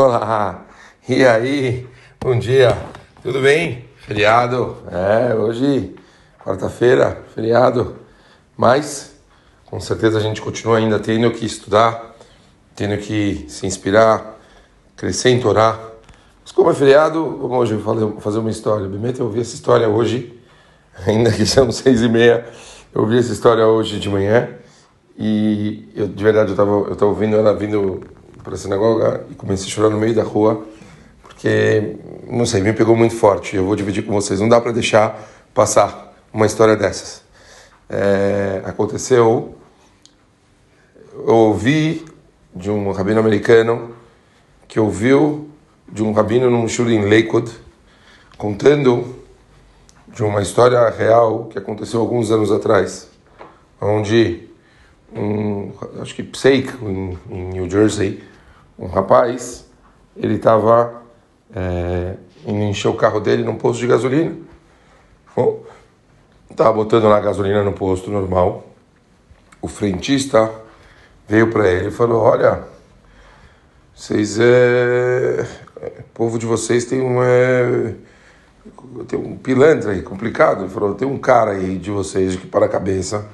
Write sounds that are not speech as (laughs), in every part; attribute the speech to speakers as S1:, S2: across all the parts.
S1: Olá! E aí? Bom dia! Tudo bem? Feriado? É, hoje, quarta-feira, feriado. Mas, com certeza a gente continua ainda tendo que estudar, tendo que se inspirar, crescer em Torá. Mas como é feriado, vamos hoje fazer uma história. Bem, eu ouvi essa história hoje, ainda que são (laughs) seis e meia. Eu ouvi essa história hoje de manhã e eu, de verdade eu estava eu tava ouvindo ela vindo para a sinagoga e comecei a chorar no meio da rua, porque, não sei, me pegou muito forte. Eu vou dividir com vocês. Não dá para deixar passar uma história dessas. É, aconteceu, eu ouvi de um rabino americano que ouviu de um rabino num shul em Lakewood, contando de uma história real que aconteceu alguns anos atrás, onde um, acho que Pseik, em, em New Jersey, um rapaz, ele estava é, indo encher o carro dele num posto de gasolina. Estava botando lá gasolina no posto normal. O frentista veio para ele e falou: Olha, vocês é. O povo de vocês tem um. É, tem um pilantra aí complicado. Ele falou: Tem um cara aí de vocês que para a cabeça.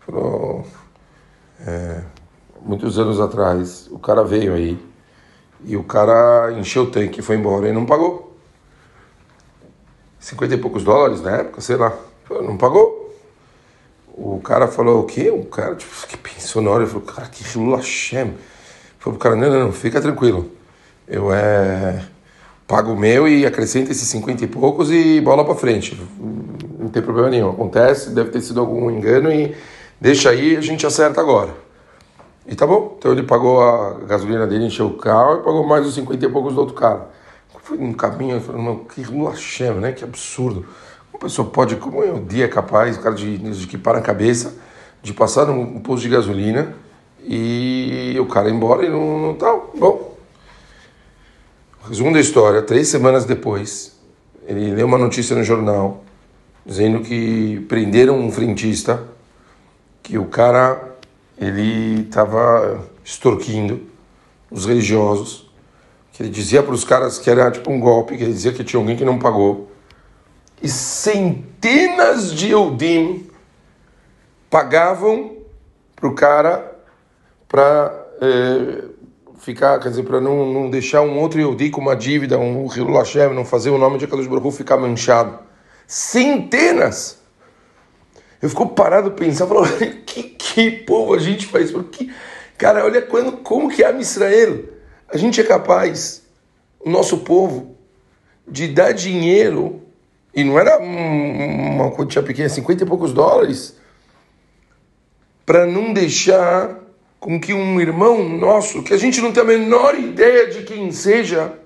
S1: Falou: é, muitos anos atrás, o cara veio aí e o cara encheu o tanque foi embora e não pagou. 50 e poucos dólares na época, sei lá. Não pagou. O cara falou o quê? O cara tipo, que pensou na hora, falou, cara, que Hashem. Falou pro cara, não, não, não, fica tranquilo. Eu é pago o meu e acrescenta esses 50 e poucos e bola para frente. Não tem problema nenhum. Acontece, deve ter sido algum engano e deixa aí, a gente acerta agora. E tá bom. Então ele pagou a gasolina dele, encheu o carro e pagou mais os 50 e poucos do outro cara. Fui no caminho, eu falei, que Hashem, né? Que absurdo. Uma pessoa pode, como é o dia capaz, o cara de, de que para a cabeça, de passar num posto de gasolina e o cara ir embora e não, não tal. Tá. Bom, resumo da história, três semanas depois, ele leu uma notícia no jornal dizendo que prenderam um frentista, que o cara ele estava extorquindo os religiosos, que ele dizia para os caras que era tipo um golpe, que ele dizia que tinha alguém que não pagou. E centenas de Eudim pagavam para o cara para é, ficar, quer dizer, para não, não deixar um outro Eudi com uma dívida, um Hashem, não fazer o nome de Akadosh Baruch ficar manchado. Centenas! Eu fico parado pensando, falando, (laughs) que, que povo a gente faz? Porque, cara, olha quando, como que é Israel. A gente é capaz, o nosso povo, de dar dinheiro, e não era uma quantia pequena, 50 e poucos dólares, para não deixar com que um irmão nosso, que a gente não tem a menor ideia de quem seja,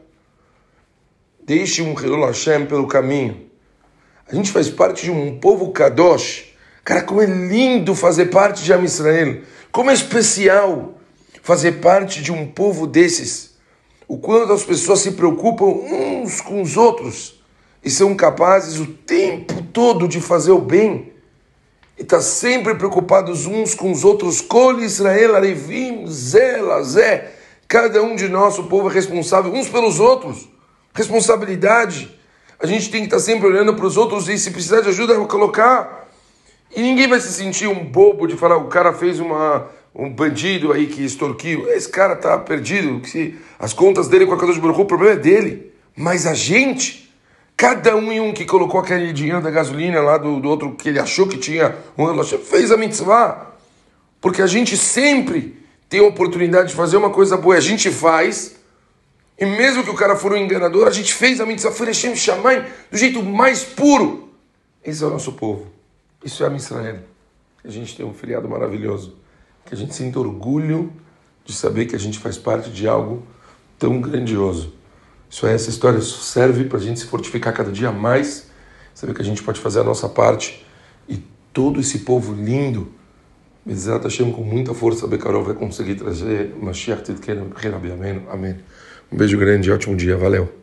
S1: deixe um Hilul Hashem pelo caminho. A gente faz parte de um povo kadosh, Cara, como é lindo fazer parte de Am Israel. Como é especial fazer parte de um povo desses. O quanto as pessoas se preocupam uns com os outros e são capazes o tempo todo de fazer o bem. E está sempre preocupados uns com os outros. Cole Israel, Arevim, Zé, Zé. Cada um de nós, o povo, é responsável uns pelos outros. Responsabilidade. A gente tem que estar tá sempre olhando para os outros e, se precisar de ajuda, colocar. E ninguém vai se sentir um bobo de falar, o cara fez uma, um bandido aí que extorquiu. Esse cara tá perdido, que as contas dele com a Kadosh Baruch o problema é dele. Mas a gente, cada um e um que colocou aquele dinheiro da gasolina lá do, do outro que ele achou que tinha um relógio, fez a mitzvah. Porque a gente sempre tem a oportunidade de fazer uma coisa boa, a gente faz, e mesmo que o cara for um enganador, a gente fez a mitzvah, foi Hashem Shammai, do jeito mais puro. Esse é o nosso povo. Isso é a Israel. A gente tem um feriado maravilhoso. Que a gente sinta orgulho de saber que a gente faz parte de algo tão grandioso. Isso é, essa história serve para a gente se fortificar cada dia mais, saber que a gente pode fazer a nossa parte e todo esse povo lindo, Bezerra Hashem com muita força, Becarol vai conseguir trazer Mashiach Tzidkenu, Amém. Um beijo grande, ótimo dia, valeu.